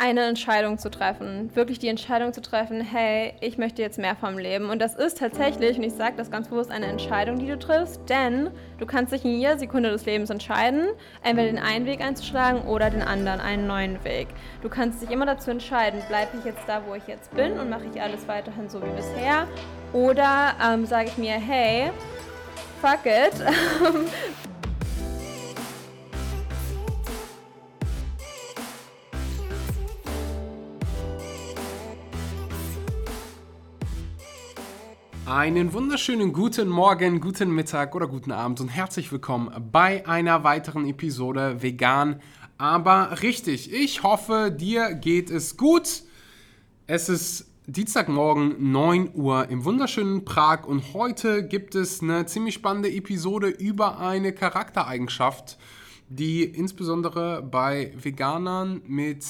eine Entscheidung zu treffen. Wirklich die Entscheidung zu treffen, hey, ich möchte jetzt mehr vom Leben. Und das ist tatsächlich, und ich sage das ganz bewusst, eine Entscheidung, die du triffst, denn du kannst dich in jeder Sekunde des Lebens entscheiden, entweder den einen Weg einzuschlagen oder den anderen, einen neuen Weg. Du kannst dich immer dazu entscheiden, bleibe ich jetzt da, wo ich jetzt bin und mache ich alles weiterhin so wie bisher oder ähm, sage ich mir, hey, fuck it, Einen wunderschönen guten Morgen, guten Mittag oder guten Abend und herzlich willkommen bei einer weiteren Episode Vegan, aber richtig. Ich hoffe, dir geht es gut. Es ist Dienstagmorgen 9 Uhr im wunderschönen Prag und heute gibt es eine ziemlich spannende Episode über eine Charaktereigenschaft, die insbesondere bei Veganern mit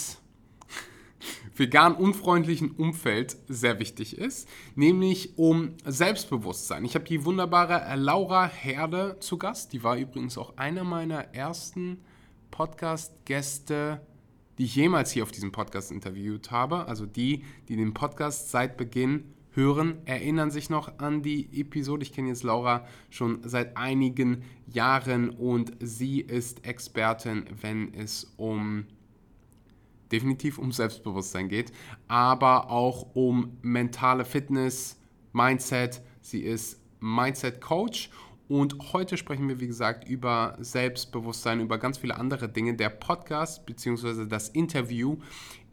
vegan unfreundlichen Umfeld sehr wichtig ist, nämlich um Selbstbewusstsein. Ich habe die wunderbare Laura Herde zu Gast, die war übrigens auch einer meiner ersten Podcast-Gäste, die ich jemals hier auf diesem Podcast interviewt habe. Also die, die den Podcast seit Beginn hören, erinnern sich noch an die Episode. Ich kenne jetzt Laura schon seit einigen Jahren und sie ist Expertin, wenn es um definitiv um Selbstbewusstsein geht, aber auch um mentale Fitness, Mindset. Sie ist Mindset Coach und heute sprechen wir, wie gesagt, über Selbstbewusstsein, über ganz viele andere Dinge. Der Podcast bzw. das Interview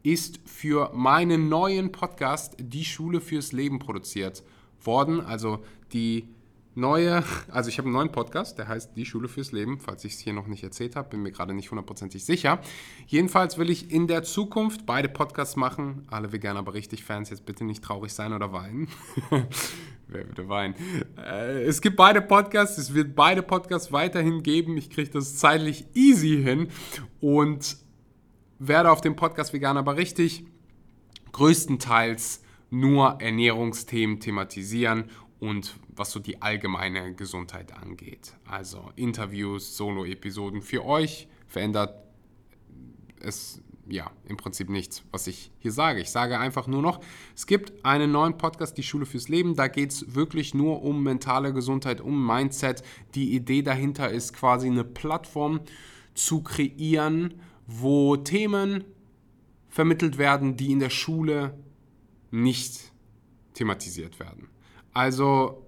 ist für meinen neuen Podcast Die Schule fürs Leben produziert worden. Also die neue, also ich habe einen neuen Podcast, der heißt Die Schule fürs Leben, falls ich es hier noch nicht erzählt habe, bin mir gerade nicht hundertprozentig sicher. Jedenfalls will ich in der Zukunft beide Podcasts machen. Alle Veganer, aber richtig Fans, jetzt bitte nicht traurig sein oder weinen. Wer würde weinen? Äh, es gibt beide Podcasts, es wird beide Podcasts weiterhin geben. Ich kriege das zeitlich easy hin und werde auf dem Podcast Veganer, aber richtig größtenteils nur Ernährungsthemen thematisieren und was so die allgemeine Gesundheit angeht. Also Interviews, Solo-Episoden für euch verändert es ja im Prinzip nichts, was ich hier sage. Ich sage einfach nur noch, es gibt einen neuen Podcast, die Schule fürs Leben. Da geht es wirklich nur um mentale Gesundheit, um Mindset. Die Idee dahinter ist quasi eine Plattform zu kreieren, wo Themen vermittelt werden, die in der Schule nicht thematisiert werden. Also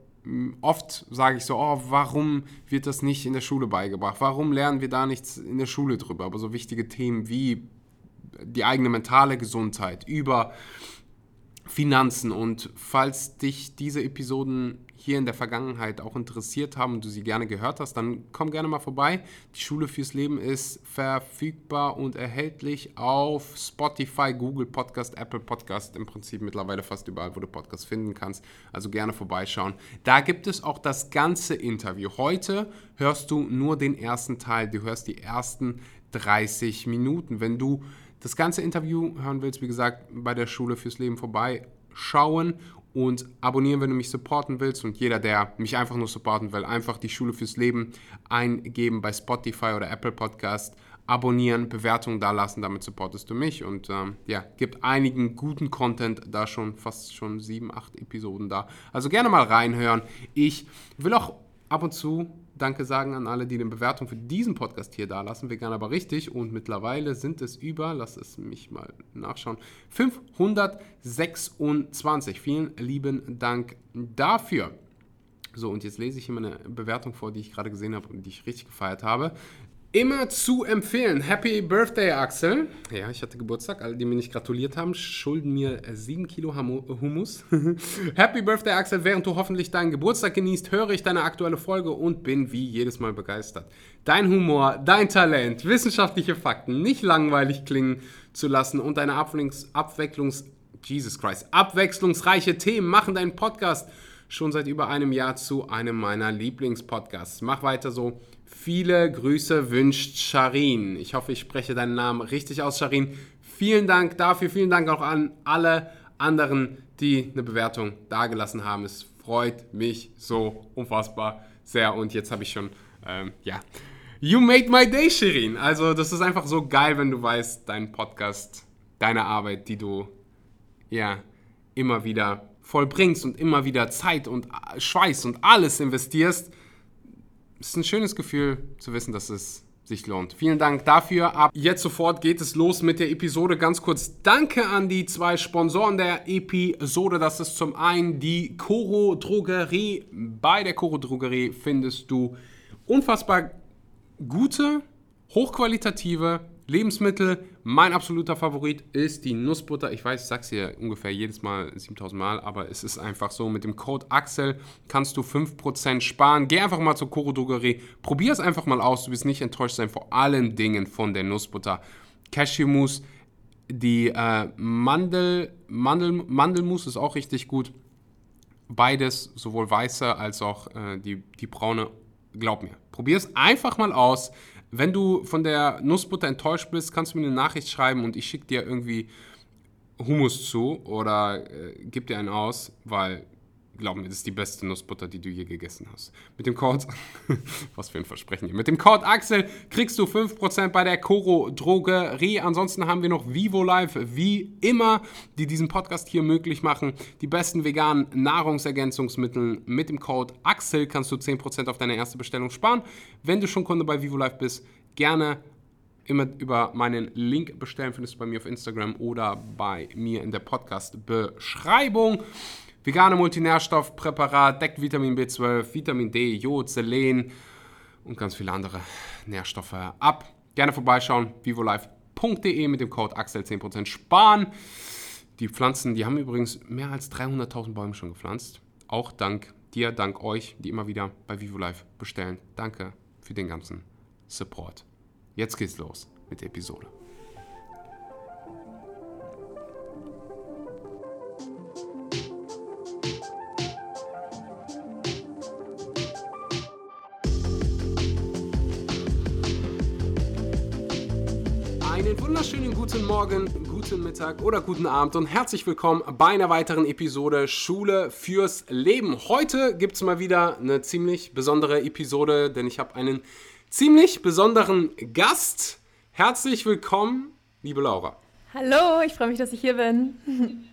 oft sage ich so, oh, warum wird das nicht in der Schule beigebracht? Warum lernen wir da nichts in der Schule drüber? Aber so wichtige Themen wie die eigene mentale Gesundheit, über Finanzen und falls dich diese Episoden hier in der Vergangenheit auch interessiert haben und du sie gerne gehört hast, dann komm gerne mal vorbei. Die Schule fürs Leben ist verfügbar und erhältlich auf Spotify, Google Podcast, Apple Podcast, im Prinzip mittlerweile fast überall, wo du Podcasts finden kannst. Also gerne vorbeischauen. Da gibt es auch das ganze Interview. Heute hörst du nur den ersten Teil, du hörst die ersten 30 Minuten. Wenn du das ganze Interview hören willst, wie gesagt, bei der Schule fürs Leben vorbeischauen und abonnieren, wenn du mich supporten willst. Und jeder, der mich einfach nur supporten will, einfach die Schule fürs Leben eingeben bei Spotify oder Apple Podcast, abonnieren, Bewertungen da lassen, damit supportest du mich. Und ähm, ja, gibt einigen guten Content da schon, fast schon sieben, acht Episoden da. Also gerne mal reinhören. Ich will auch ab und zu Danke sagen an alle, die eine Bewertung für diesen Podcast hier da lassen. Vegan aber richtig. Und mittlerweile sind es über, lass es mich mal nachschauen, 526. Vielen lieben Dank dafür. So, und jetzt lese ich hier meine Bewertung vor, die ich gerade gesehen habe und die ich richtig gefeiert habe. Immer zu empfehlen. Happy Birthday, Axel. Ja, ich hatte Geburtstag. Alle, die mir nicht gratuliert haben, schulden mir 7 Kilo Hummus. Happy Birthday, Axel. Während du hoffentlich deinen Geburtstag genießt, höre ich deine aktuelle Folge und bin wie jedes Mal begeistert. Dein Humor, dein Talent, wissenschaftliche Fakten nicht langweilig klingen zu lassen und deine Abwechslungs... Abwechslungs Jesus Christ. Abwechslungsreiche Themen machen deinen Podcast schon seit über einem Jahr zu einem meiner Lieblingspodcasts. Mach weiter so. Viele Grüße wünscht Sharin. Ich hoffe, ich spreche deinen Namen richtig aus, Sharin. Vielen Dank dafür. Vielen Dank auch an alle anderen, die eine Bewertung dagelassen haben. Es freut mich so unfassbar sehr. Und jetzt habe ich schon, ähm, ja, you made my day, Shirin. Also das ist einfach so geil, wenn du weißt, dein Podcast deine Arbeit, die du ja immer wieder vollbringst und immer wieder Zeit und Schweiß und alles investierst, ist ein schönes Gefühl zu wissen, dass es sich lohnt. Vielen Dank dafür. Ab jetzt sofort geht es los mit der Episode. Ganz kurz Danke an die zwei Sponsoren der Episode. Das ist zum einen die Coro Drogerie. Bei der Coro Drogerie findest du unfassbar gute, hochqualitative Lebensmittel. Mein absoluter Favorit ist die Nussbutter. Ich weiß, ich sag's hier ungefähr jedes Mal 7000 Mal, aber es ist einfach so. Mit dem Code Axel kannst du 5% sparen. Geh einfach mal zur Koro Drogerie. Probier es einfach mal aus. Du wirst nicht enttäuscht sein vor allen Dingen von der Nussbutter. Cashewmus, die äh, Mandel, Mandel, Mandelmus ist auch richtig gut. Beides, sowohl weiße als auch äh, die, die braune. Glaub mir. Probier es einfach mal aus. Wenn du von der Nussbutter enttäuscht bist, kannst du mir eine Nachricht schreiben und ich schicke dir irgendwie Hummus zu oder äh, gib dir einen aus, weil glaub mir, das ist die beste Nussbutter, die du je gegessen hast. Mit dem Code, was für ein Versprechen hier, mit dem Code Axel kriegst du 5% bei der Coro Drogerie. Ansonsten haben wir noch Vivo Live, wie immer, die diesen Podcast hier möglich machen. Die besten veganen Nahrungsergänzungsmittel mit dem Code Axel kannst du 10% auf deine erste Bestellung sparen. Wenn du schon Kunde bei Vivo Live bist, gerne immer über meinen Link bestellen, findest du bei mir auf Instagram oder bei mir in der Podcast-Beschreibung. Vegane Multinährstoffpräparat deckt Vitamin B12, Vitamin D, Jod, Selen und ganz viele andere Nährstoffe ab. Gerne vorbeischauen, vivolife.de mit dem Code Axel 10% sparen. Die Pflanzen, die haben übrigens mehr als 300.000 Bäume schon gepflanzt. Auch dank dir, dank euch, die immer wieder bei VivoLife bestellen. Danke für den ganzen Support. Jetzt geht's los mit der Episode. Morgen, guten Mittag oder guten Abend und herzlich willkommen bei einer weiteren Episode Schule fürs Leben. Heute gibt es mal wieder eine ziemlich besondere Episode, denn ich habe einen ziemlich besonderen Gast. Herzlich willkommen, liebe Laura. Hallo, ich freue mich, dass ich hier bin.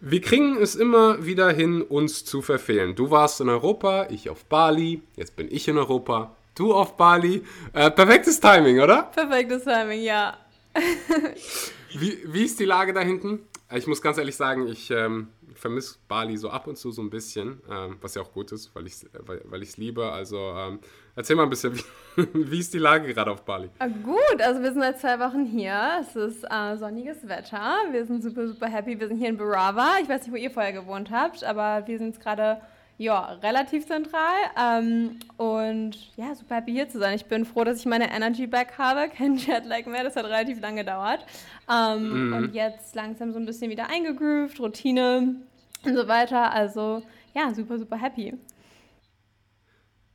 Wir kriegen es immer wieder hin, uns zu verfehlen. Du warst in Europa, ich auf Bali, jetzt bin ich in Europa, du auf Bali. Äh, perfektes Timing, oder? Perfektes Timing, ja wie, wie ist die Lage da hinten? Ich muss ganz ehrlich sagen, ich ähm, vermisse Bali so ab und zu so ein bisschen, ähm, was ja auch gut ist, weil ich es weil, weil liebe. Also ähm, erzähl mal ein bisschen, wie, wie ist die Lage gerade auf Bali? Ah, gut, also wir sind seit zwei Wochen hier. Es ist äh, sonniges Wetter. Wir sind super, super happy. Wir sind hier in Barava. Ich weiß nicht, wo ihr vorher gewohnt habt, aber wir sind jetzt gerade ja, relativ zentral. Ähm, und ja, super happy hier zu sein. Ich bin froh, dass ich meine Energy back habe. Kein Jetlag mehr, das hat relativ lange gedauert. Ähm, mhm. Und jetzt langsam so ein bisschen wieder eingegroovt, Routine und so weiter. Also ja, super, super happy.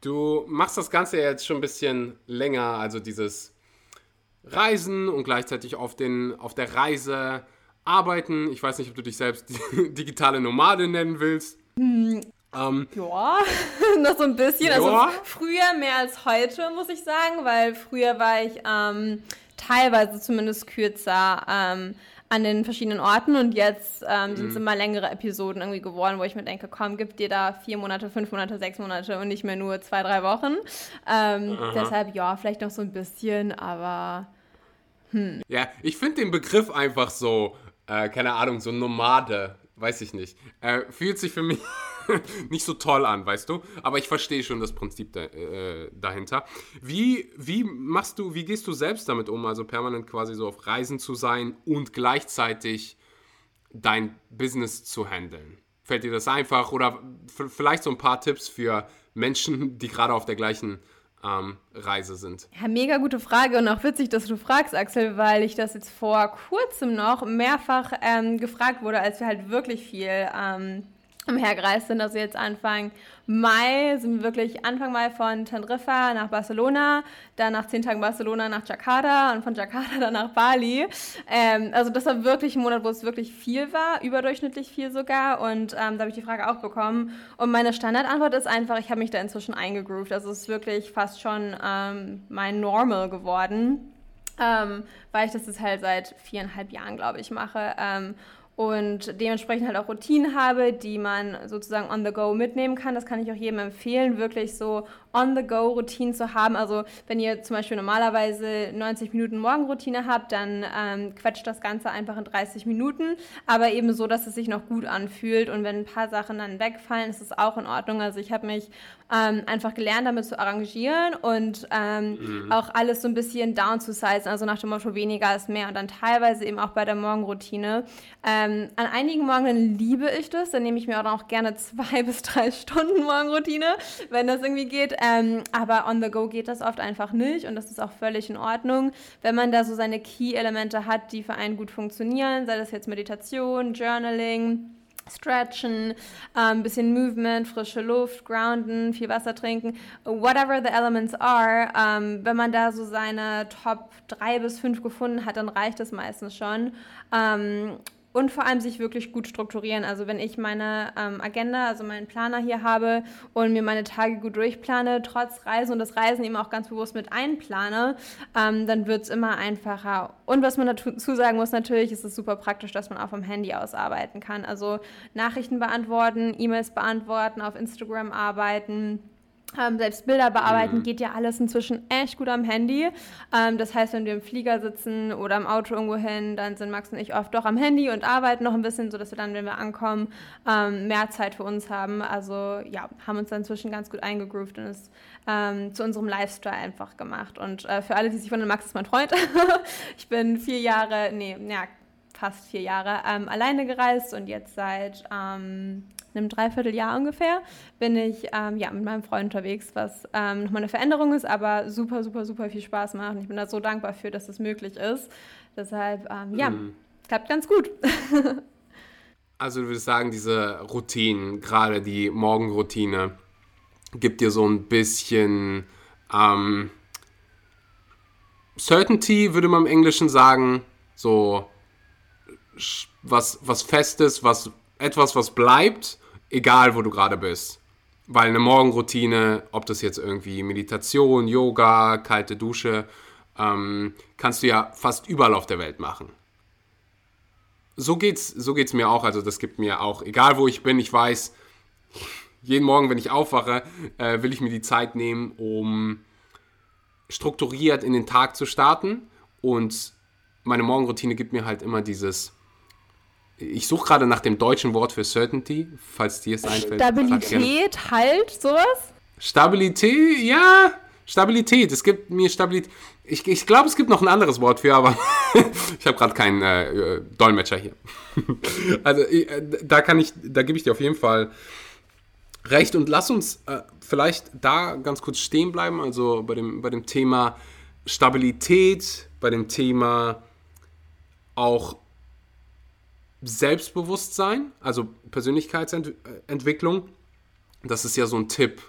Du machst das Ganze jetzt schon ein bisschen länger, also dieses Reisen und gleichzeitig auf, den, auf der Reise arbeiten. Ich weiß nicht, ob du dich selbst digitale Nomade nennen willst. Hm, ähm, ja, noch so ein bisschen. Also ja. Also früher mehr als heute, muss ich sagen, weil früher war ich ähm, teilweise zumindest kürzer ähm, an den verschiedenen Orten und jetzt ähm, sind es mhm. immer längere Episoden irgendwie geworden, wo ich mir denke, komm, gib dir da vier Monate, fünf Monate, sechs Monate und nicht mehr nur zwei, drei Wochen. Ähm, deshalb ja, vielleicht noch so ein bisschen, aber hm. Ja, ich finde den Begriff einfach so, äh, keine Ahnung, so Nomade, weiß ich nicht. Äh, fühlt sich für mich nicht so toll an, weißt du? Aber ich verstehe schon das Prinzip da, äh, dahinter. Wie, wie machst du, wie gehst du selbst damit um, also permanent quasi so auf Reisen zu sein und gleichzeitig dein Business zu handeln? Fällt dir das einfach oder vielleicht so ein paar Tipps für Menschen, die gerade auf der gleichen ähm, Reise sind? Ja, mega gute Frage und auch witzig, dass du fragst, Axel, weil ich das jetzt vor kurzem noch mehrfach ähm, gefragt wurde, als wir halt wirklich viel ähm, umhergereist sind. Also jetzt Anfang Mai sind wir wirklich Anfang Mai von Teneriffa nach Barcelona, dann nach zehn Tagen Barcelona nach Jakarta und von Jakarta dann nach Bali. Ähm, also das war wirklich ein Monat, wo es wirklich viel war, überdurchschnittlich viel sogar. Und ähm, da habe ich die Frage auch bekommen. Und meine Standardantwort ist einfach, ich habe mich da inzwischen eingegroovt. Also es ist wirklich fast schon ähm, mein Normal geworden. ähm, weil ich das jetzt halt seit viereinhalb Jahren, glaube ich, mache. Und dementsprechend halt auch Routinen habe, die man sozusagen on the go mitnehmen kann. Das kann ich auch jedem empfehlen, wirklich so On-the-Go-Routinen zu haben. Also wenn ihr zum Beispiel normalerweise 90 Minuten Morgenroutine habt, dann ähm, quetscht das Ganze einfach in 30 Minuten, aber eben so, dass es sich noch gut anfühlt. Und wenn ein paar Sachen dann wegfallen, ist es auch in Ordnung. Also ich habe mich ähm, einfach gelernt, damit zu arrangieren und ähm, mhm. auch alles so ein bisschen down zu sizen, also nach dem Motto weniger ist mehr. Und dann teilweise eben auch bei der Morgenroutine. Ähm, an einigen Morgen liebe ich das, dann nehme ich mir auch gerne zwei bis drei Stunden Morgenroutine, wenn das irgendwie geht ähm, aber on the go geht das oft einfach nicht und das ist auch völlig in Ordnung. Wenn man da so seine Key-Elemente hat, die für einen gut funktionieren, sei das jetzt Meditation, Journaling, Stretchen, ein ähm, bisschen Movement, frische Luft, Grounden, viel Wasser trinken, whatever the elements are. Ähm, wenn man da so seine Top 3 bis 5 gefunden hat, dann reicht es meistens schon. Ähm, und vor allem sich wirklich gut strukturieren. Also wenn ich meine ähm, Agenda, also meinen Planer hier habe und mir meine Tage gut durchplane, trotz Reisen und das Reisen eben auch ganz bewusst mit einplane, ähm, dann wird es immer einfacher. Und was man dazu sagen muss, natürlich ist es super praktisch, dass man auch vom Handy aus arbeiten kann. Also Nachrichten beantworten, E-Mails beantworten, auf Instagram arbeiten ähm, selbst Bilder bearbeiten mhm. geht ja alles inzwischen echt gut am Handy. Ähm, das heißt, wenn wir im Flieger sitzen oder im Auto irgendwo hin, dann sind Max und ich oft doch am Handy und arbeiten noch ein bisschen, sodass wir dann, wenn wir ankommen, ähm, mehr Zeit für uns haben. Also ja, haben uns dann inzwischen ganz gut eingegroovt und es ähm, zu unserem Lifestyle einfach gemacht. Und äh, für alle, die sich wundern, Max ist mein Freund. ich bin vier Jahre, nee, ja, fast vier Jahre ähm, alleine gereist und jetzt seit ähm, einem Dreivierteljahr ungefähr bin ich ähm, ja, mit meinem Freund unterwegs, was ähm, nochmal eine Veränderung ist, aber super, super, super viel Spaß macht. Ich bin da so dankbar für, dass das möglich ist. Deshalb, ähm, ja, mhm. klappt ganz gut. also du würdest sagen, diese Routinen, gerade die Morgenroutine, gibt dir so ein bisschen ähm, Certainty, würde man im Englischen sagen, so was, was Festes, was etwas, was bleibt egal wo du gerade bist. Weil eine Morgenroutine, ob das jetzt irgendwie Meditation, Yoga, kalte Dusche, ähm, kannst du ja fast überall auf der Welt machen. So geht's, so geht's mir auch. Also das gibt mir auch, egal wo ich bin, ich weiß, jeden Morgen, wenn ich aufwache, äh, will ich mir die Zeit nehmen, um strukturiert in den Tag zu starten. Und meine Morgenroutine gibt mir halt immer dieses ich suche gerade nach dem deutschen Wort für Certainty, falls dir es einfällt. Stabilität, Halt, sowas? Stabilität, ja, Stabilität. Es gibt mir Stabilität. Ich, ich glaube, es gibt noch ein anderes Wort für, aber ich habe gerade keinen äh, Dolmetscher hier. also äh, da kann ich, da gebe ich dir auf jeden Fall recht und lass uns äh, vielleicht da ganz kurz stehen bleiben. Also bei dem, bei dem Thema Stabilität, bei dem Thema auch Selbstbewusstsein, also Persönlichkeitsentwicklung, das ist ja so ein Tipp,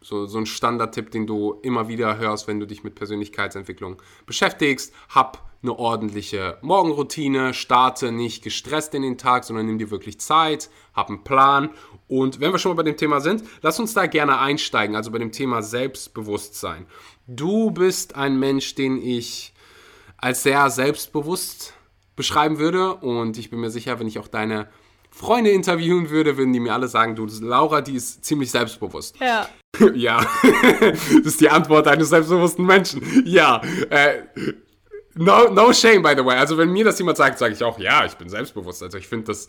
so, so ein Standardtipp, den du immer wieder hörst, wenn du dich mit Persönlichkeitsentwicklung beschäftigst. Hab eine ordentliche Morgenroutine, starte nicht gestresst in den Tag, sondern nimm dir wirklich Zeit, hab einen Plan. Und wenn wir schon mal bei dem Thema sind, lass uns da gerne einsteigen, also bei dem Thema Selbstbewusstsein. Du bist ein Mensch, den ich als sehr selbstbewusst beschreiben würde. Und ich bin mir sicher, wenn ich auch deine Freunde interviewen würde, würden die mir alle sagen, du, Laura, die ist ziemlich selbstbewusst. Ja. ja, das ist die Antwort eines selbstbewussten Menschen. Ja, äh, no, no shame, by the way. Also wenn mir das jemand sagt, sage ich auch, ja, ich bin selbstbewusst. Also ich finde das,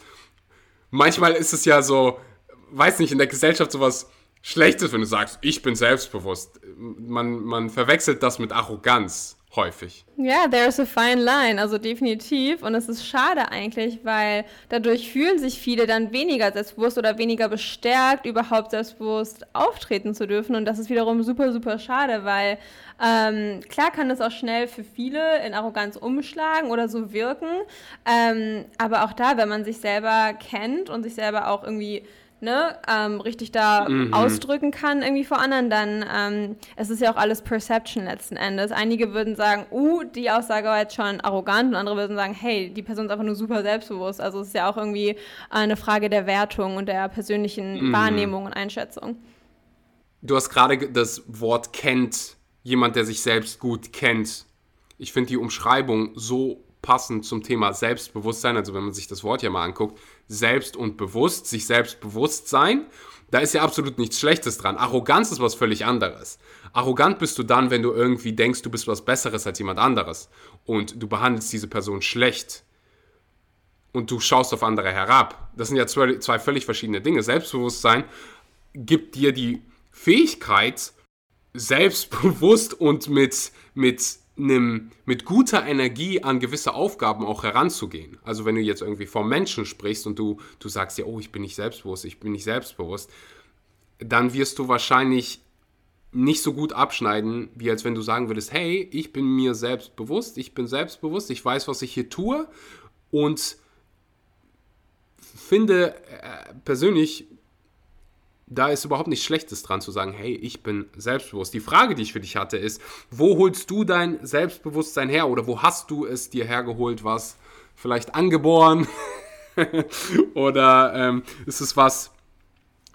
manchmal ist es ja so, weiß nicht, in der Gesellschaft sowas Schlechtes, wenn du sagst, ich bin selbstbewusst. Man, man verwechselt das mit Arroganz häufig. Ja, there's a fine line, also definitiv. Und es ist schade eigentlich, weil dadurch fühlen sich viele dann weniger selbstbewusst oder weniger bestärkt, überhaupt selbstbewusst auftreten zu dürfen. Und das ist wiederum super, super schade, weil ähm, klar kann es auch schnell für viele in Arroganz umschlagen oder so wirken. Ähm, aber auch da, wenn man sich selber kennt und sich selber auch irgendwie ne, ähm, richtig da mhm. ausdrücken kann irgendwie vor anderen, dann ähm, es ist ja auch alles Perception letzten Endes. Einige würden sagen, uh, die Aussage war jetzt schon arrogant und andere würden sagen, hey, die Person ist einfach nur super selbstbewusst. Also es ist ja auch irgendwie eine Frage der Wertung und der persönlichen mhm. Wahrnehmung und Einschätzung. Du hast gerade das Wort kennt, jemand, der sich selbst gut kennt, ich finde die Umschreibung so passend zum Thema Selbstbewusstsein, also wenn man sich das Wort ja mal anguckt, selbst und bewusst, sich selbst bewusst sein, da ist ja absolut nichts Schlechtes dran. Arroganz ist was völlig anderes. Arrogant bist du dann, wenn du irgendwie denkst, du bist was Besseres als jemand anderes und du behandelst diese Person schlecht und du schaust auf andere herab. Das sind ja zwei, zwei völlig verschiedene Dinge. Selbstbewusstsein gibt dir die Fähigkeit, selbstbewusst und mit, mit, einem, mit guter Energie an gewisse Aufgaben auch heranzugehen. Also wenn du jetzt irgendwie vom Menschen sprichst und du, du sagst ja, oh, ich bin nicht selbstbewusst, ich bin nicht selbstbewusst, dann wirst du wahrscheinlich nicht so gut abschneiden, wie als wenn du sagen würdest, hey, ich bin mir selbst bewusst, ich bin selbstbewusst, ich weiß, was ich hier tue und finde äh, persönlich, da ist überhaupt nichts Schlechtes dran zu sagen, hey, ich bin selbstbewusst. Die Frage, die ich für dich hatte, ist, wo holst du dein Selbstbewusstsein her oder wo hast du es dir hergeholt, was vielleicht angeboren oder ähm, ist es was,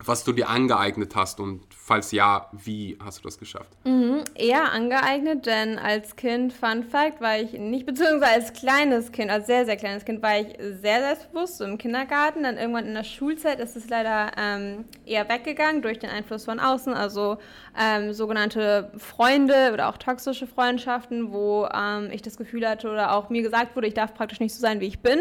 was du dir angeeignet hast und falls ja, wie hast du das geschafft? Mhm, eher angeeignet, denn als Kind, Fun Fact, war ich nicht, beziehungsweise als kleines Kind, als sehr, sehr kleines Kind, war ich sehr selbstbewusst so im Kindergarten. Dann irgendwann in der Schulzeit ist es leider ähm, eher weggegangen durch den Einfluss von außen, also ähm, sogenannte Freunde oder auch toxische Freundschaften, wo ähm, ich das Gefühl hatte oder auch mir gesagt wurde, ich darf praktisch nicht so sein, wie ich bin.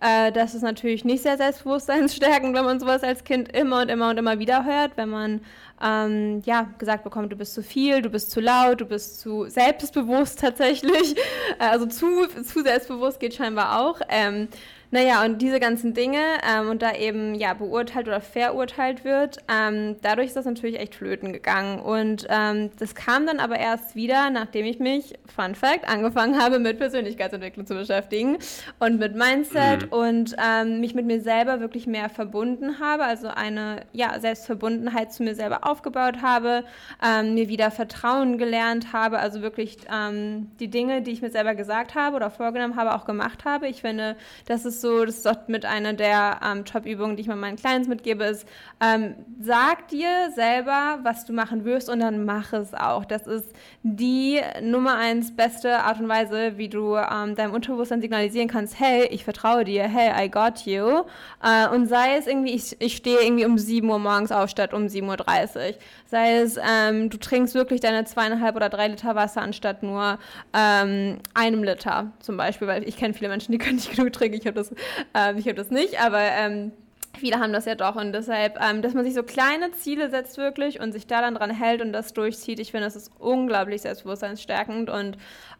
Äh, das ist natürlich nicht sehr selbstbewusstseinsstärkend, wenn man sowas als Kind immer und immer und immer wieder hört, wenn man ähm, ja, gesagt bekommt, du bist zu viel, du bist zu laut, du bist zu selbstbewusst tatsächlich. Also zu, zu selbstbewusst geht scheinbar auch. Ähm, naja, und diese ganzen Dinge ähm, und da eben ja beurteilt oder verurteilt wird, ähm, dadurch ist das natürlich echt flöten gegangen. Und ähm, das kam dann aber erst wieder, nachdem ich mich, Fun Fact, angefangen habe, mit Persönlichkeitsentwicklung zu beschäftigen und mit Mindset mhm. und ähm, mich mit mir selber wirklich mehr verbunden habe, also eine ja, Selbstverbundenheit zu mir selber aufgebaut habe, ähm, mir wieder Vertrauen gelernt habe, also wirklich ähm, die Dinge, die ich mir selber gesagt habe oder vorgenommen habe, auch gemacht habe. Ich finde, das ist so, das ist auch mit einer der ähm, Top-Übungen, die ich mal meinen Clients mitgebe, ist, ähm, sag dir selber, was du machen wirst und dann mach es auch. Das ist die Nummer eins beste Art und Weise, wie du ähm, deinem Unterbewusstsein signalisieren kannst, hey, ich vertraue dir, hey, I got you. Äh, und sei es irgendwie, ich, ich stehe irgendwie um 7 Uhr morgens auf statt um 7.30 Uhr. Sei es, ähm, du trinkst wirklich deine zweieinhalb oder drei Liter Wasser anstatt nur ähm, einem Liter zum Beispiel, weil ich kenne viele Menschen, die können nicht genug trinken. Ich habe das ähm, ich habe das nicht, aber ähm, viele haben das ja doch und deshalb, ähm, dass man sich so kleine Ziele setzt wirklich und sich da dann dran hält und das durchzieht, ich finde, das ist unglaublich selbstbewusstseinsstärkend und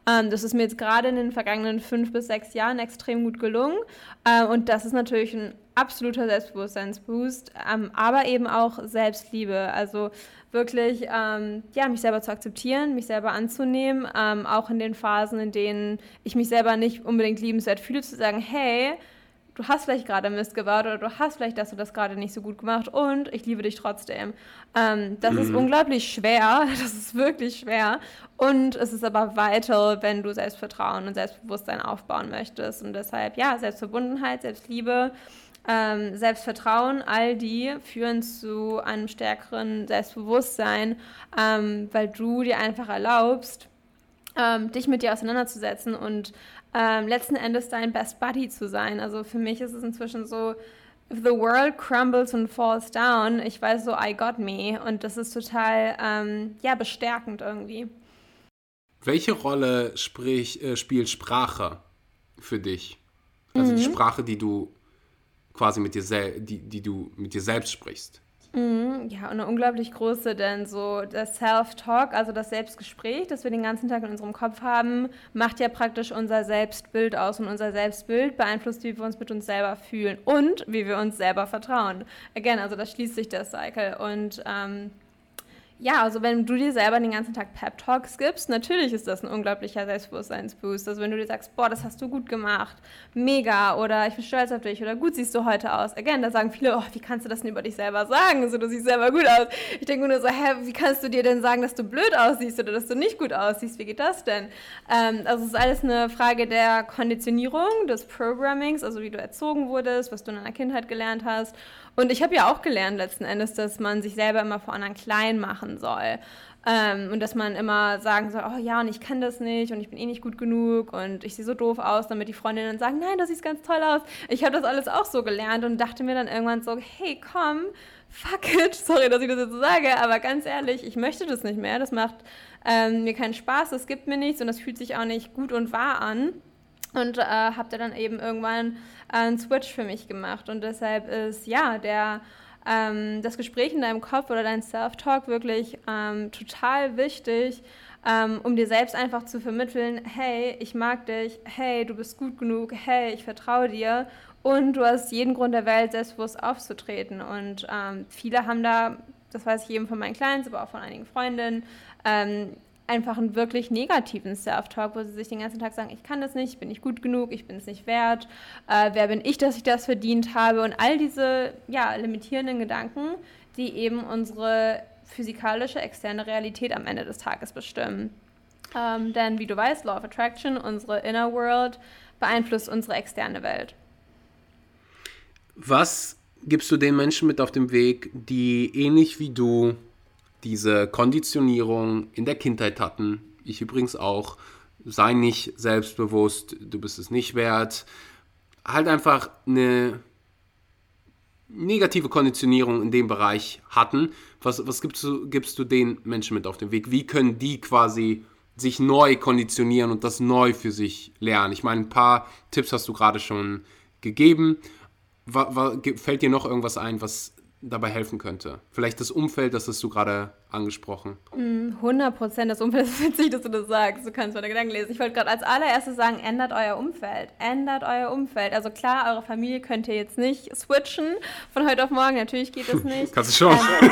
ähm, das ist mir jetzt gerade in den vergangenen fünf bis sechs Jahren extrem gut gelungen äh, und das ist natürlich ein absoluter Selbstbewusstseinsboost, ähm, aber eben auch Selbstliebe, also wirklich, ähm, ja, mich selber zu akzeptieren, mich selber anzunehmen, ähm, auch in den Phasen, in denen ich mich selber nicht unbedingt liebenswert fühle, zu sagen, hey, du hast vielleicht gerade Mist gebaut oder du hast vielleicht das oder das gerade nicht so gut gemacht und ich liebe dich trotzdem. Ähm, das mhm. ist unglaublich schwer, das ist wirklich schwer und es ist aber vital, wenn du Selbstvertrauen und Selbstbewusstsein aufbauen möchtest und deshalb, ja, Selbstverbundenheit, Selbstliebe, ähm, Selbstvertrauen, all die führen zu einem stärkeren Selbstbewusstsein, ähm, weil du dir einfach erlaubst, ähm, dich mit dir auseinanderzusetzen und ähm, letzten Endes dein Best Buddy zu sein. Also für mich ist es inzwischen so, if the world crumbles and falls down, ich weiß so, I got me. Und das ist total, ähm, ja, bestärkend irgendwie. Welche Rolle sprich, äh, spielt Sprache für dich? Also mhm. die Sprache, die du quasi mit dir, die, die du mit dir selbst sprichst. Mhm, ja, und eine unglaublich große, denn so das Self-Talk, also das Selbstgespräch, das wir den ganzen Tag in unserem Kopf haben, macht ja praktisch unser Selbstbild aus und unser Selbstbild beeinflusst, wie wir uns mit uns selber fühlen und wie wir uns selber vertrauen. Again, also das schließt sich der Cycle und ähm, ja, also wenn du dir selber den ganzen Tag Pep Talks gibst, natürlich ist das ein unglaublicher Selbstbewusstseinsboost. Also wenn du dir sagst, boah, das hast du gut gemacht, mega, oder ich bin stolz auf dich, oder gut siehst du heute aus. Again, da sagen viele, oh, wie kannst du das denn über dich selber sagen? Also du siehst selber gut aus. Ich denke nur so, hä, wie kannst du dir denn sagen, dass du blöd aussiehst oder dass du nicht gut aussiehst? Wie geht das denn? Ähm, also es ist alles eine Frage der Konditionierung, des Programmings, also wie du erzogen wurdest, was du in deiner Kindheit gelernt hast. Und ich habe ja auch gelernt letzten Endes, dass man sich selber immer vor anderen klein machen soll. Ähm, und dass man immer sagen soll, oh ja, und ich kann das nicht und ich bin eh nicht gut genug und ich sehe so doof aus, damit die Freundinnen sagen, nein, das sieht ganz toll aus. Ich habe das alles auch so gelernt und dachte mir dann irgendwann so, hey, komm, fuck it, sorry, dass ich das jetzt so sage, aber ganz ehrlich, ich möchte das nicht mehr. Das macht ähm, mir keinen Spaß, es gibt mir nichts und das fühlt sich auch nicht gut und wahr an. Und äh, habe dann eben irgendwann einen Switch für mich gemacht. Und deshalb ist ja der ähm, das Gespräch in deinem Kopf oder dein Self-Talk wirklich ähm, total wichtig, ähm, um dir selbst einfach zu vermitteln, hey, ich mag dich, hey, du bist gut genug, hey, ich vertraue dir und du hast jeden Grund der Welt, selbstbewusst aufzutreten. Und ähm, viele haben da, das weiß ich eben von meinen Clients, aber auch von einigen Freundinnen, ähm, einfach einen wirklich negativen Self-Talk, wo sie sich den ganzen Tag sagen, ich kann das nicht, ich bin nicht gut genug, ich bin es nicht wert, äh, wer bin ich, dass ich das verdient habe und all diese ja, limitierenden Gedanken, die eben unsere physikalische externe Realität am Ende des Tages bestimmen. Ähm, denn wie du weißt, Law of Attraction, unsere Inner World, beeinflusst unsere externe Welt. Was gibst du den Menschen mit auf dem Weg, die ähnlich wie du diese Konditionierung in der Kindheit hatten. Ich übrigens auch. Sei nicht selbstbewusst, du bist es nicht wert. Halt einfach eine negative Konditionierung in dem Bereich hatten. Was, was gibst, du, gibst du den Menschen mit auf den Weg? Wie können die quasi sich neu konditionieren und das neu für sich lernen? Ich meine, ein paar Tipps hast du gerade schon gegeben. Fällt dir noch irgendwas ein, was dabei helfen könnte? Vielleicht das Umfeld, das hast du gerade angesprochen. 100 mm, Prozent. Das Umfeld ist witzig, dass du das sagst. Du kannst meine Gedanken lesen. Ich wollte gerade als allererstes sagen, ändert euer Umfeld. Ändert euer Umfeld. Also klar, eure Familie könnt ihr jetzt nicht switchen von heute auf morgen. Natürlich geht das nicht. Kannst du schon. Ähm,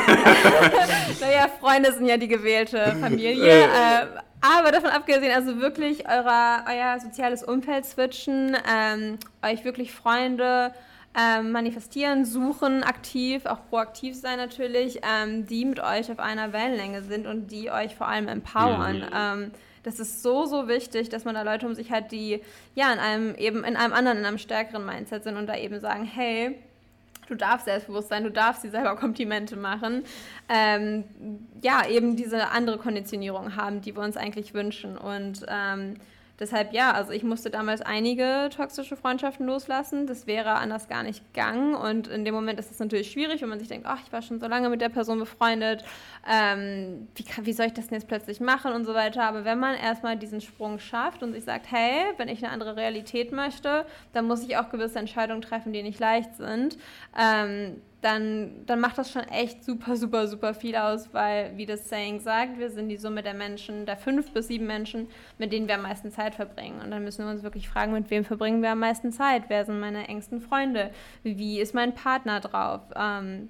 naja, Freunde sind ja die gewählte Familie. äh, aber davon abgesehen, also wirklich euer, euer soziales Umfeld switchen, ähm, euch wirklich Freunde ähm, manifestieren, suchen, aktiv, auch proaktiv sein natürlich, ähm, die mit euch auf einer Wellenlänge sind und die euch vor allem empowern. Mhm. Ähm, das ist so, so wichtig, dass man da Leute um sich hat, die ja in einem eben in einem anderen, in einem stärkeren Mindset sind und da eben sagen, hey, du darfst selbstbewusst sein, du darfst dir selber Komplimente machen. Ähm, ja, eben diese andere Konditionierung haben, die wir uns eigentlich wünschen. Und ähm, Deshalb ja, also ich musste damals einige toxische Freundschaften loslassen. Das wäre anders gar nicht gegangen. Und in dem Moment ist es natürlich schwierig, wenn man sich denkt, ach, ich war schon so lange mit der Person befreundet. Ähm, wie, wie soll ich das denn jetzt plötzlich machen und so weiter. Aber wenn man erstmal diesen Sprung schafft und sich sagt, hey, wenn ich eine andere Realität möchte, dann muss ich auch gewisse Entscheidungen treffen, die nicht leicht sind. Ähm, dann, dann macht das schon echt super, super, super viel aus, weil, wie das Saying sagt, wir sind die Summe der Menschen, der fünf bis sieben Menschen, mit denen wir am meisten Zeit verbringen. Und dann müssen wir uns wirklich fragen, mit wem verbringen wir am meisten Zeit? Wer sind meine engsten Freunde? Wie ist mein Partner drauf? Ähm,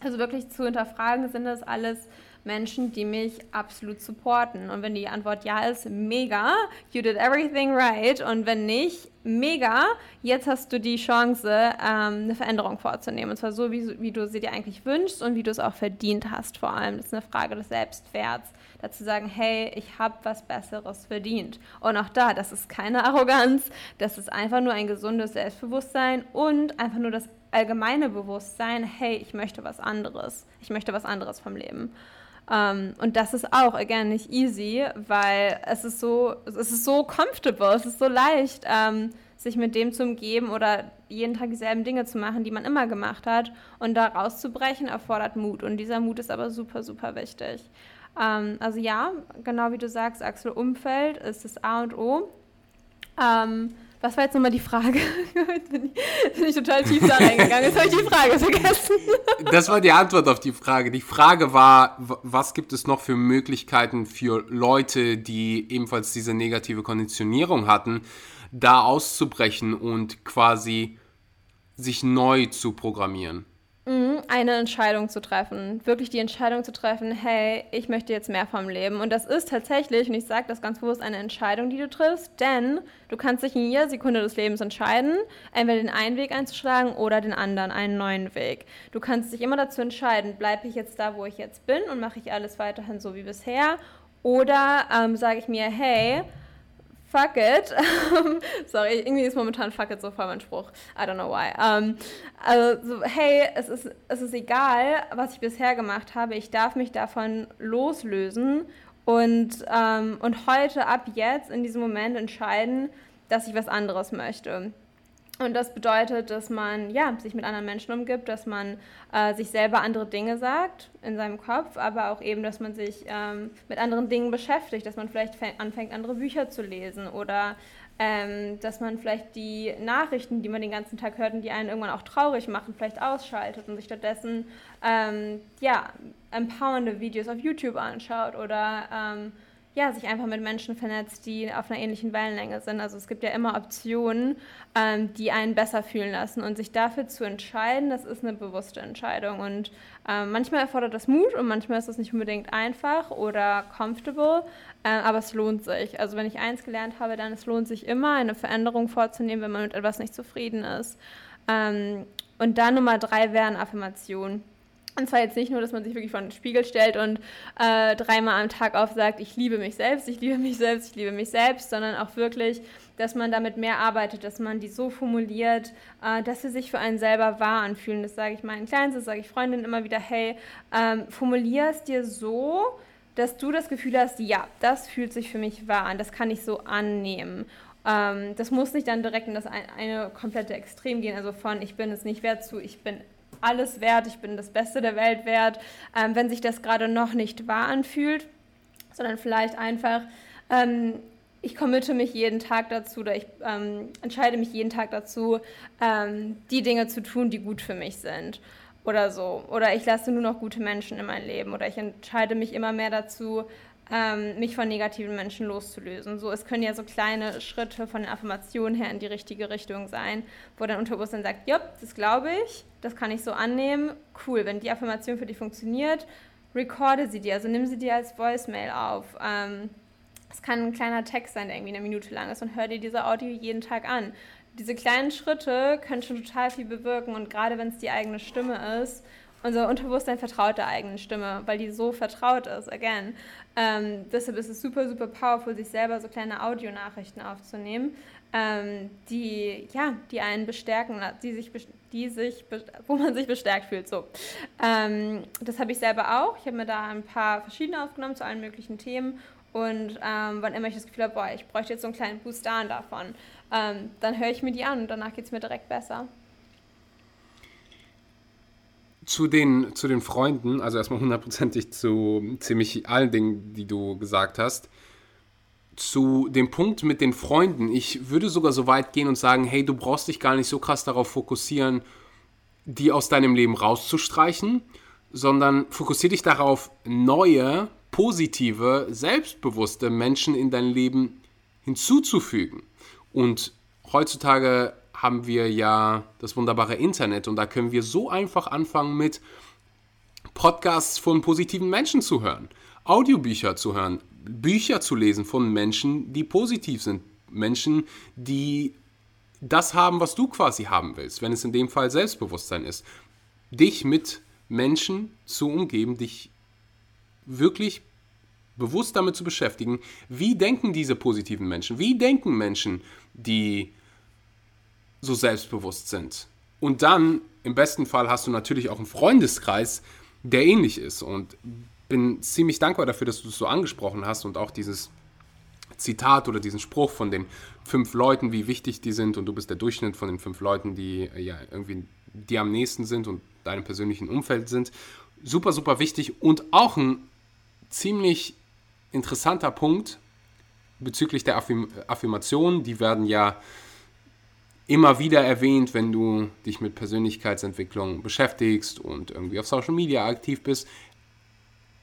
also wirklich zu hinterfragen, sind das alles Menschen, die mich absolut supporten. Und wenn die Antwort ja ist, mega, you did everything right. Und wenn nicht, mega, jetzt hast du die Chance, ähm, eine Veränderung vorzunehmen. Und zwar so, wie, wie du sie dir eigentlich wünschst und wie du es auch verdient hast vor allem. Das ist eine Frage des Selbstwerts. Dazu sagen, hey, ich habe was Besseres verdient. Und auch da, das ist keine Arroganz, das ist einfach nur ein gesundes Selbstbewusstsein und einfach nur das allgemeine Bewusstsein, hey, ich möchte was anderes. Ich möchte was anderes vom Leben. Um, ähm, und das ist auch, again, nicht easy, weil es ist so, es ist so comfortable, es ist so leicht, um, ähm, sich mit dem zu umgeben oder jeden Tag dieselben Dinge zu machen, die man immer gemacht hat. Und da rauszubrechen erfordert Mut. Und dieser Mut ist aber super, super wichtig. Um, ähm, also ja, genau wie du sagst, Axel, Umfeld ist das A und O. Was war jetzt nochmal die Frage? jetzt bin ich, bin ich total tief da reingegangen. Jetzt habe ich die Frage vergessen. das war die Antwort auf die Frage. Die Frage war, was gibt es noch für Möglichkeiten für Leute, die ebenfalls diese negative Konditionierung hatten, da auszubrechen und quasi sich neu zu programmieren? Mhm, eine Entscheidung zu treffen, wirklich die Entscheidung zu treffen, hey, ich möchte jetzt mehr vom Leben. Und das ist tatsächlich, und ich sage das ganz bewusst, eine Entscheidung, die du triffst, denn du kannst dich in jeder Sekunde des Lebens entscheiden, entweder den einen Weg einzuschlagen oder den anderen, einen neuen Weg. Du kannst dich immer dazu entscheiden, bleibe ich jetzt da, wo ich jetzt bin und mache ich alles weiterhin so wie bisher, oder ähm, sage ich mir, hey, fuck it. Sorry, irgendwie ist momentan fuck it so voll mein Spruch. I don't know why. Um, also, so, hey, es ist, es ist egal, was ich bisher gemacht habe. Ich darf mich davon loslösen und, ähm, und heute, ab jetzt, in diesem Moment entscheiden, dass ich was anderes möchte. Und das bedeutet, dass man ja, sich mit anderen Menschen umgibt, dass man äh, sich selber andere Dinge sagt in seinem Kopf, aber auch eben, dass man sich ähm, mit anderen Dingen beschäftigt, dass man vielleicht anfängt, andere Bücher zu lesen oder ähm, dass man vielleicht die Nachrichten, die man den ganzen Tag hört und die einen irgendwann auch traurig machen, vielleicht ausschaltet und sich stattdessen ähm, ja, empowernde Videos auf YouTube anschaut oder ähm, ja, sich einfach mit Menschen vernetzt, die auf einer ähnlichen Wellenlänge sind. Also es gibt ja immer Optionen, ähm, die einen besser fühlen lassen. Und sich dafür zu entscheiden, das ist eine bewusste Entscheidung. Und ähm, manchmal erfordert das Mut und manchmal ist es nicht unbedingt einfach oder comfortable, äh, aber es lohnt sich. Also wenn ich eins gelernt habe, dann es lohnt sich immer, eine Veränderung vorzunehmen, wenn man mit etwas nicht zufrieden ist. Ähm, und dann Nummer drei wären Affirmationen. Und zwar jetzt nicht nur, dass man sich wirklich vor den Spiegel stellt und äh, dreimal am Tag aufsagt, ich liebe mich selbst, ich liebe mich selbst, ich liebe mich selbst, sondern auch wirklich, dass man damit mehr arbeitet, dass man die so formuliert, äh, dass sie sich für einen selber wahr anfühlen. Das sage ich meinen Kleinen, das sage ich Freundinnen immer wieder, hey, ähm, formulier es dir so, dass du das Gefühl hast, ja, das fühlt sich für mich wahr an, das kann ich so annehmen. Ähm, das muss nicht dann direkt in das eine, eine komplette Extrem gehen, also von ich bin es nicht wert zu ich bin alles wert, ich bin das Beste der Welt wert, ähm, wenn sich das gerade noch nicht wahr anfühlt, sondern vielleicht einfach, ähm, ich committe mich jeden Tag dazu oder ich ähm, entscheide mich jeden Tag dazu, ähm, die Dinge zu tun, die gut für mich sind oder so. Oder ich lasse nur noch gute Menschen in mein Leben oder ich entscheide mich immer mehr dazu, ähm, mich von negativen Menschen loszulösen. So, es können ja so kleine Schritte von den Affirmationen her in die richtige Richtung sein, wo dein Unterbewusstsein sagt, ja, das glaube ich, das kann ich so annehmen. Cool, wenn die Affirmation für dich funktioniert, recorde sie dir, also nimm sie dir als Voicemail auf. Ähm, es kann ein kleiner Text sein, der irgendwie eine Minute lang ist und hör dir diese Audio jeden Tag an. Diese kleinen Schritte können schon total viel bewirken und gerade wenn es die eigene Stimme ist, unser Unterbewusstsein vertraut der eigenen Stimme, weil die so vertraut ist, again. Ähm, deshalb ist es super, super powerful, sich selber so kleine Audionachrichten aufzunehmen, ähm, die, ja, die einen bestärken, die sich, die sich, wo man sich bestärkt fühlt. So. Ähm, das habe ich selber auch. Ich habe mir da ein paar verschiedene aufgenommen zu allen möglichen Themen. Und ähm, wann immer ich das Gefühl habe, boah, ich bräuchte jetzt so einen kleinen Boost davon, ähm, dann höre ich mir die an und danach geht es mir direkt besser zu den, zu den Freunden, also erstmal hundertprozentig zu ziemlich allen Dingen, die du gesagt hast. Zu dem Punkt mit den Freunden, ich würde sogar so weit gehen und sagen, hey, du brauchst dich gar nicht so krass darauf fokussieren, die aus deinem Leben rauszustreichen, sondern fokussiere dich darauf, neue, positive, selbstbewusste Menschen in dein Leben hinzuzufügen. Und heutzutage haben wir ja das wunderbare Internet und da können wir so einfach anfangen mit Podcasts von positiven Menschen zu hören, Audiobücher zu hören, Bücher zu lesen von Menschen, die positiv sind, Menschen, die das haben, was du quasi haben willst, wenn es in dem Fall Selbstbewusstsein ist. Dich mit Menschen zu umgeben, dich wirklich bewusst damit zu beschäftigen, wie denken diese positiven Menschen, wie denken Menschen, die so selbstbewusst sind. Und dann, im besten Fall, hast du natürlich auch einen Freundeskreis, der ähnlich ist. Und bin ziemlich dankbar dafür, dass du es so angesprochen hast und auch dieses Zitat oder diesen Spruch von den fünf Leuten, wie wichtig die sind und du bist der Durchschnitt von den fünf Leuten, die ja irgendwie die am nächsten sind und deinem persönlichen Umfeld sind. Super, super wichtig und auch ein ziemlich interessanter Punkt bezüglich der Affirm Affirmation. Die werden ja immer wieder erwähnt, wenn du dich mit Persönlichkeitsentwicklung beschäftigst und irgendwie auf Social Media aktiv bist.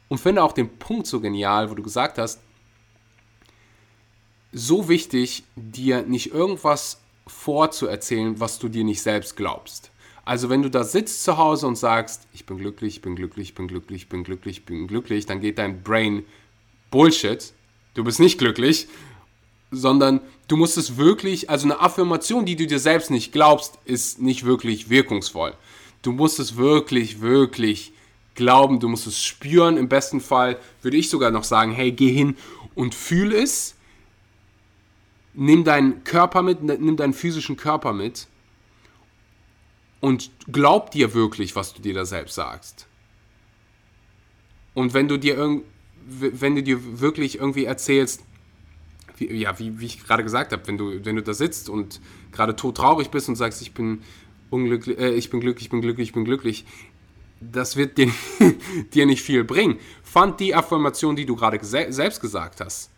Und finde auch den Punkt so genial, wo du gesagt hast, so wichtig, dir nicht irgendwas vorzuerzählen, was du dir nicht selbst glaubst. Also wenn du da sitzt zu Hause und sagst, ich bin glücklich, ich bin glücklich, ich bin glücklich, ich bin glücklich, ich bin glücklich, dann geht dein Brain Bullshit. Du bist nicht glücklich, sondern du musst es wirklich, also eine Affirmation, die du dir selbst nicht glaubst, ist nicht wirklich wirkungsvoll. Du musst es wirklich, wirklich glauben, du musst es spüren. Im besten Fall würde ich sogar noch sagen, hey, geh hin und fühl es. nimm deinen Körper mit, nimm deinen physischen Körper mit und glaub dir wirklich, was du dir da selbst sagst. Und wenn du dir wenn du dir wirklich irgendwie erzählst, wie, ja, wie, wie ich gerade gesagt habe, wenn du, wenn du da sitzt und gerade todtraurig bist und sagst, ich bin unglücklich, äh, ich bin glücklich, ich bin glücklich, ich bin glücklich, das wird dir, dir nicht viel bringen. Fand die Affirmation, die du gerade selbst gesagt hast,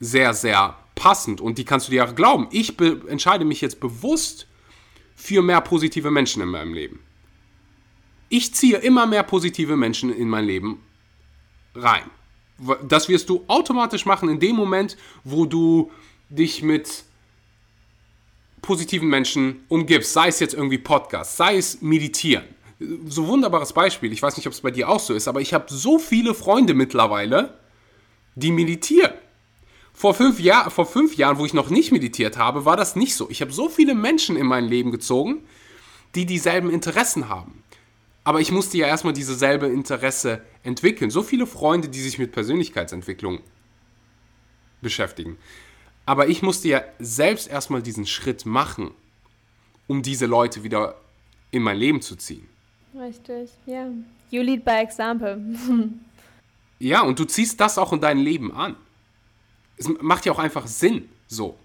sehr, sehr passend und die kannst du dir auch glauben. Ich entscheide mich jetzt bewusst für mehr positive Menschen in meinem Leben. Ich ziehe immer mehr positive Menschen in mein Leben rein. Das wirst du automatisch machen in dem Moment, wo du dich mit positiven Menschen umgibst. Sei es jetzt irgendwie Podcast, sei es Meditieren. So wunderbares Beispiel. Ich weiß nicht, ob es bei dir auch so ist, aber ich habe so viele Freunde mittlerweile, die meditieren. Vor fünf, Jahr, vor fünf Jahren, wo ich noch nicht meditiert habe, war das nicht so. Ich habe so viele Menschen in mein Leben gezogen, die dieselben Interessen haben. Aber ich musste ja erstmal diese selbe Interesse entwickeln. So viele Freunde, die sich mit Persönlichkeitsentwicklung beschäftigen. Aber ich musste ja selbst erstmal diesen Schritt machen, um diese Leute wieder in mein Leben zu ziehen. Richtig, ja. You lead by example. ja, und du ziehst das auch in dein Leben an. Es macht ja auch einfach Sinn, so.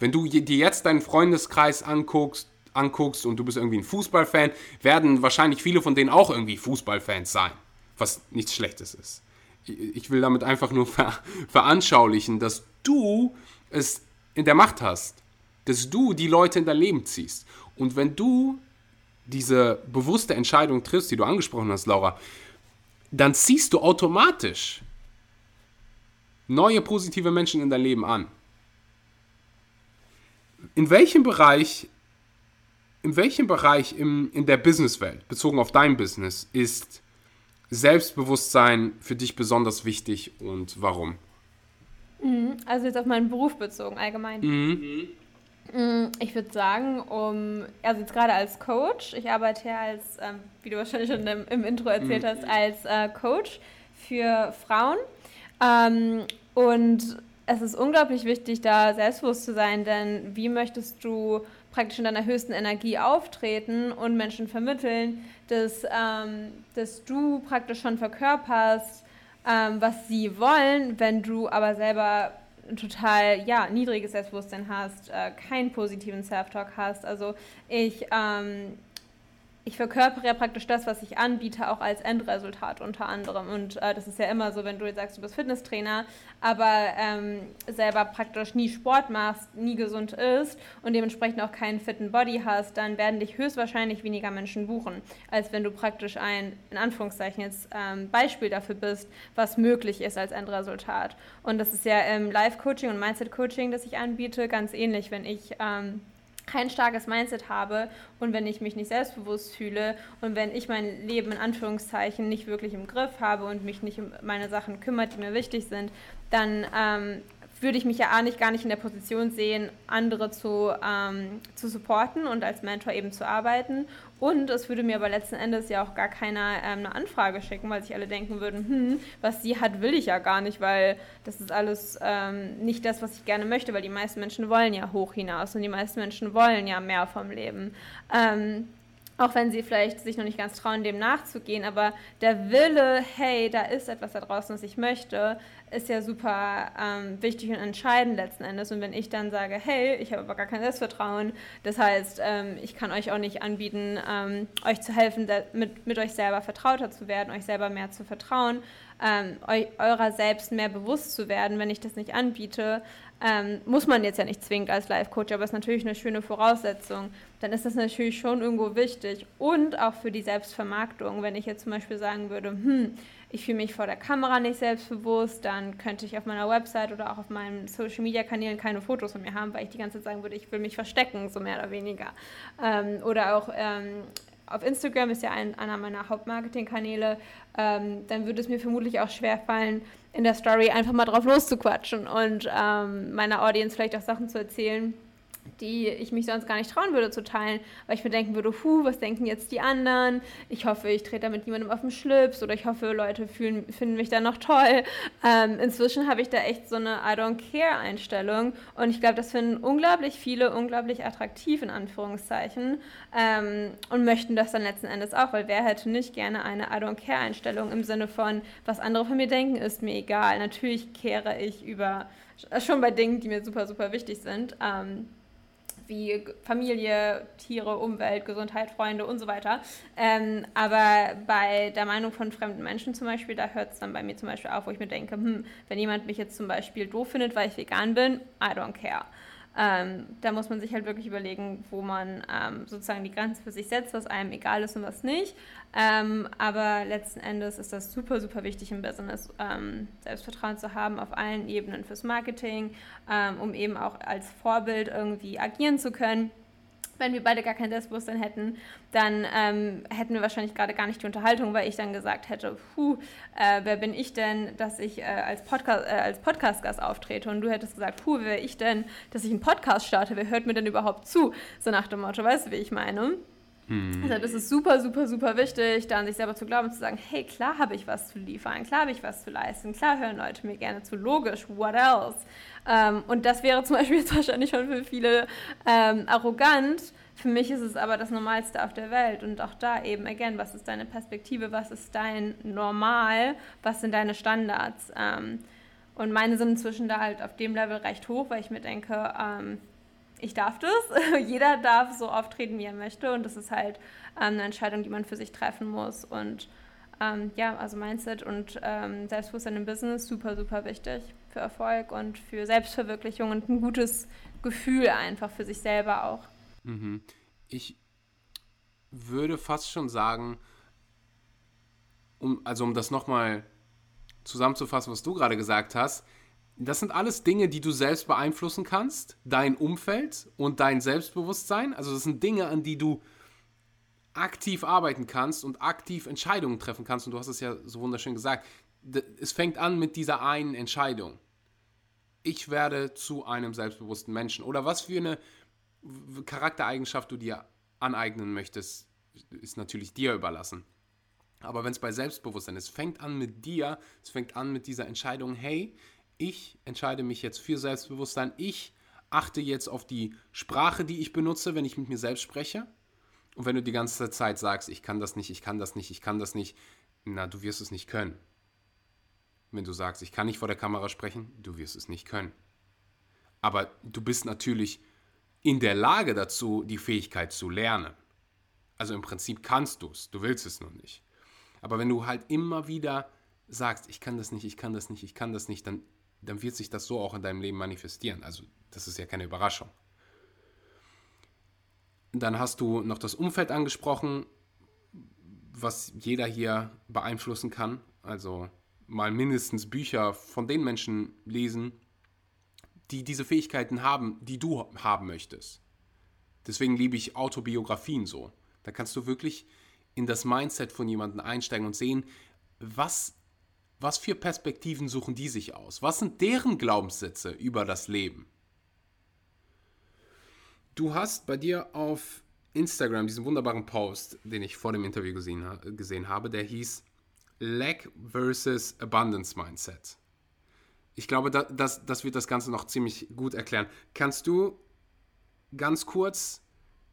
Wenn du dir jetzt deinen Freundeskreis anguckst, anguckst und du bist irgendwie ein Fußballfan, werden wahrscheinlich viele von denen auch irgendwie Fußballfans sein, was nichts Schlechtes ist. Ich will damit einfach nur ver veranschaulichen, dass du es in der Macht hast, dass du die Leute in dein Leben ziehst. Und wenn du diese bewusste Entscheidung triffst, die du angesprochen hast, Laura, dann ziehst du automatisch neue positive Menschen in dein Leben an. In welchem Bereich in welchem Bereich im, in der Businesswelt, bezogen auf dein Business, ist Selbstbewusstsein für dich besonders wichtig und warum? Mhm, also jetzt auf meinen Beruf bezogen, allgemein. Mhm. mhm. Ich würde sagen, um, also jetzt gerade als Coach, ich arbeite ja als, ähm, wie du wahrscheinlich schon im, im Intro erzählt mhm. hast, als äh, Coach für Frauen. Ähm, und es ist unglaublich wichtig, da selbstbewusst zu sein, denn wie möchtest du praktisch in deiner höchsten Energie auftreten und Menschen vermitteln, dass, ähm, dass du praktisch schon verkörperst, ähm, was sie wollen, wenn du aber selber ein total ja, niedriges Selbstbewusstsein hast, äh, keinen positiven Self-Talk hast. Also ich ähm, ich verkörpere ja praktisch das, was ich anbiete, auch als Endresultat unter anderem. Und äh, das ist ja immer so, wenn du jetzt sagst, du bist Fitnesstrainer, aber ähm, selber praktisch nie Sport machst, nie gesund isst und dementsprechend auch keinen fitten Body hast, dann werden dich höchstwahrscheinlich weniger Menschen buchen, als wenn du praktisch ein, in Anführungszeichen jetzt ähm, Beispiel dafür bist, was möglich ist als Endresultat. Und das ist ja im Live-Coaching und Mindset-Coaching, das ich anbiete, ganz ähnlich, wenn ich ähm, kein starkes Mindset habe und wenn ich mich nicht selbstbewusst fühle und wenn ich mein Leben in Anführungszeichen nicht wirklich im Griff habe und mich nicht um meine Sachen kümmert, die mir wichtig sind, dann ähm, würde ich mich ja nicht, gar nicht in der Position sehen, andere zu, ähm, zu supporten und als Mentor eben zu arbeiten. Und es würde mir aber letzten Endes ja auch gar keiner ähm, eine Anfrage schicken, weil sich alle denken würden, hm, was sie hat, will ich ja gar nicht, weil das ist alles ähm, nicht das, was ich gerne möchte, weil die meisten Menschen wollen ja hoch hinaus und die meisten Menschen wollen ja mehr vom Leben. Ähm, auch wenn sie vielleicht sich noch nicht ganz trauen, dem nachzugehen, aber der Wille, hey, da ist etwas da draußen, was ich möchte, ist ja super ähm, wichtig und entscheidend letzten Endes. Und wenn ich dann sage, hey, ich habe aber gar kein Selbstvertrauen, das heißt, ähm, ich kann euch auch nicht anbieten, ähm, euch zu helfen, mit, mit euch selber vertrauter zu werden, euch selber mehr zu vertrauen, ähm, eu, eurer selbst mehr bewusst zu werden, wenn ich das nicht anbiete, ähm, muss man jetzt ja nicht zwingend als Life-Coach, aber ist natürlich eine schöne Voraussetzung. Dann ist das natürlich schon irgendwo wichtig. Und auch für die Selbstvermarktung, wenn ich jetzt zum Beispiel sagen würde, hm, ich fühle mich vor der Kamera nicht selbstbewusst, dann könnte ich auf meiner Website oder auch auf meinen Social Media Kanälen keine Fotos von mir haben, weil ich die ganze Zeit sagen würde, ich will mich verstecken, so mehr oder weniger. Ähm, oder auch ähm, auf Instagram ist ja ein, einer meiner Hauptmarketingkanäle, ähm, dann würde es mir vermutlich auch schwer fallen, in der Story einfach mal drauf loszuquatschen und ähm, meiner Audience vielleicht auch Sachen zu erzählen, die ich mich sonst gar nicht trauen würde zu teilen, weil ich mir denken würde, hu, was denken jetzt die anderen? Ich hoffe, ich trete da mit niemandem auf den Schlips oder ich hoffe, Leute fühlen, finden mich da noch toll. Ähm, inzwischen habe ich da echt so eine I don't care Einstellung und ich glaube, das finden unglaublich viele unglaublich attraktiv in Anführungszeichen ähm, und möchten das dann letzten Endes auch, weil wer hätte nicht gerne eine I don't care Einstellung im Sinne von, was andere von mir denken, ist mir egal. Natürlich kehre ich über schon bei Dingen, die mir super, super wichtig sind. Ähm, wie Familie, Tiere, Umwelt, Gesundheit, Freunde und so weiter. Ähm, aber bei der Meinung von fremden Menschen zum Beispiel, da hört es dann bei mir zum Beispiel auf, wo ich mir denke, hm, wenn jemand mich jetzt zum Beispiel doof findet, weil ich vegan bin, I don't care. Ähm, da muss man sich halt wirklich überlegen, wo man ähm, sozusagen die Grenze für sich setzt, was einem egal ist und was nicht. Ähm, aber letzten Endes ist das super, super wichtig im Business, ähm, Selbstvertrauen zu haben auf allen Ebenen fürs Marketing, ähm, um eben auch als Vorbild irgendwie agieren zu können wenn wir beide gar kein Selbstbewusstsein hätten, dann ähm, hätten wir wahrscheinlich gerade gar nicht die Unterhaltung, weil ich dann gesagt hätte, puh, äh, wer bin ich denn, dass ich äh, als, Podcast, äh, als Podcast-Gast auftrete? Und du hättest gesagt, puh, wer ich denn, dass ich einen Podcast starte? Wer hört mir denn überhaupt zu? So nach dem Motto, weißt du, wie ich meine? Also das ist super, super, super wichtig, da an sich selber zu glauben und zu sagen, hey, klar habe ich was zu liefern, klar habe ich was zu leisten, klar hören Leute mir gerne zu, logisch, what else? Ähm, und das wäre zum Beispiel jetzt wahrscheinlich schon für viele ähm, arrogant. Für mich ist es aber das Normalste auf der Welt. Und auch da eben, again, was ist deine Perspektive, was ist dein Normal, was sind deine Standards? Ähm, und meine sind inzwischen da halt auf dem Level recht hoch, weil ich mir denke, ähm, ich darf das. Jeder darf so auftreten, wie er möchte. Und das ist halt ähm, eine Entscheidung, die man für sich treffen muss. Und ähm, ja, also Mindset und ähm, Selbstbewusstsein im Business super, super wichtig für Erfolg und für Selbstverwirklichung und ein gutes Gefühl einfach für sich selber auch. Mhm. Ich würde fast schon sagen, um, also um das nochmal zusammenzufassen, was du gerade gesagt hast, das sind alles Dinge, die du selbst beeinflussen kannst, dein Umfeld und dein Selbstbewusstsein. Also das sind Dinge, an die du aktiv arbeiten kannst und aktiv Entscheidungen treffen kannst. Und du hast es ja so wunderschön gesagt. Es fängt an mit dieser einen Entscheidung. Ich werde zu einem selbstbewussten Menschen. Oder was für eine Charaktereigenschaft du dir aneignen möchtest, ist natürlich dir überlassen. Aber wenn es bei Selbstbewusstsein ist, fängt an mit dir, es fängt an mit dieser Entscheidung, hey, ich entscheide mich jetzt für Selbstbewusstsein, ich achte jetzt auf die Sprache, die ich benutze, wenn ich mit mir selbst spreche. Und wenn du die ganze Zeit sagst, ich kann das nicht, ich kann das nicht, ich kann das nicht, na, du wirst es nicht können. Wenn du sagst, ich kann nicht vor der Kamera sprechen, du wirst es nicht können. Aber du bist natürlich in der Lage dazu, die Fähigkeit zu lernen. Also im Prinzip kannst du es, du willst es nur nicht. Aber wenn du halt immer wieder sagst, ich kann das nicht, ich kann das nicht, ich kann das nicht, dann dann wird sich das so auch in deinem Leben manifestieren. Also das ist ja keine Überraschung. Dann hast du noch das Umfeld angesprochen, was jeder hier beeinflussen kann. Also mal mindestens Bücher von den Menschen lesen, die diese Fähigkeiten haben, die du haben möchtest. Deswegen liebe ich Autobiografien so. Da kannst du wirklich in das Mindset von jemandem einsteigen und sehen, was was für Perspektiven suchen die sich aus? Was sind deren Glaubenssätze über das Leben? Du hast bei dir auf Instagram diesen wunderbaren Post, den ich vor dem Interview gesehen, gesehen habe, der hieß Lack versus Abundance Mindset. Ich glaube, das, das wird das Ganze noch ziemlich gut erklären. Kannst du ganz kurz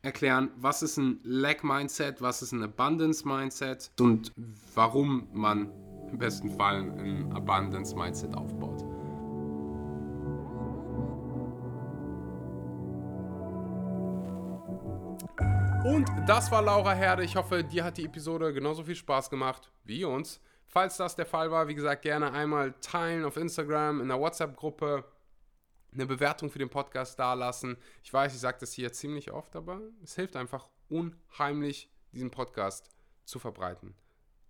erklären, was ist ein Lack Mindset, was ist ein Abundance Mindset und warum man im besten Fall ein Abundance Mindset aufbaut. Und das war Laura Herde. Ich hoffe, dir hat die Episode genauso viel Spaß gemacht wie uns. Falls das der Fall war, wie gesagt, gerne einmal teilen auf Instagram, in der WhatsApp-Gruppe, eine Bewertung für den Podcast dalassen. Ich weiß, ich sage das hier ziemlich oft, aber es hilft einfach unheimlich, diesen Podcast zu verbreiten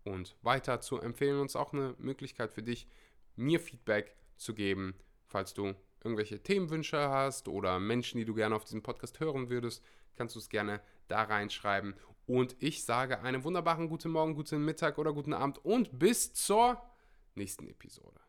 und weiter zu empfehlen. Und es ist auch eine Möglichkeit für dich, mir Feedback zu geben, falls du irgendwelche Themenwünsche hast oder Menschen, die du gerne auf diesem Podcast hören würdest, kannst du es gerne da reinschreiben. Und ich sage einen wunderbaren guten Morgen, guten Mittag oder guten Abend und bis zur nächsten Episode.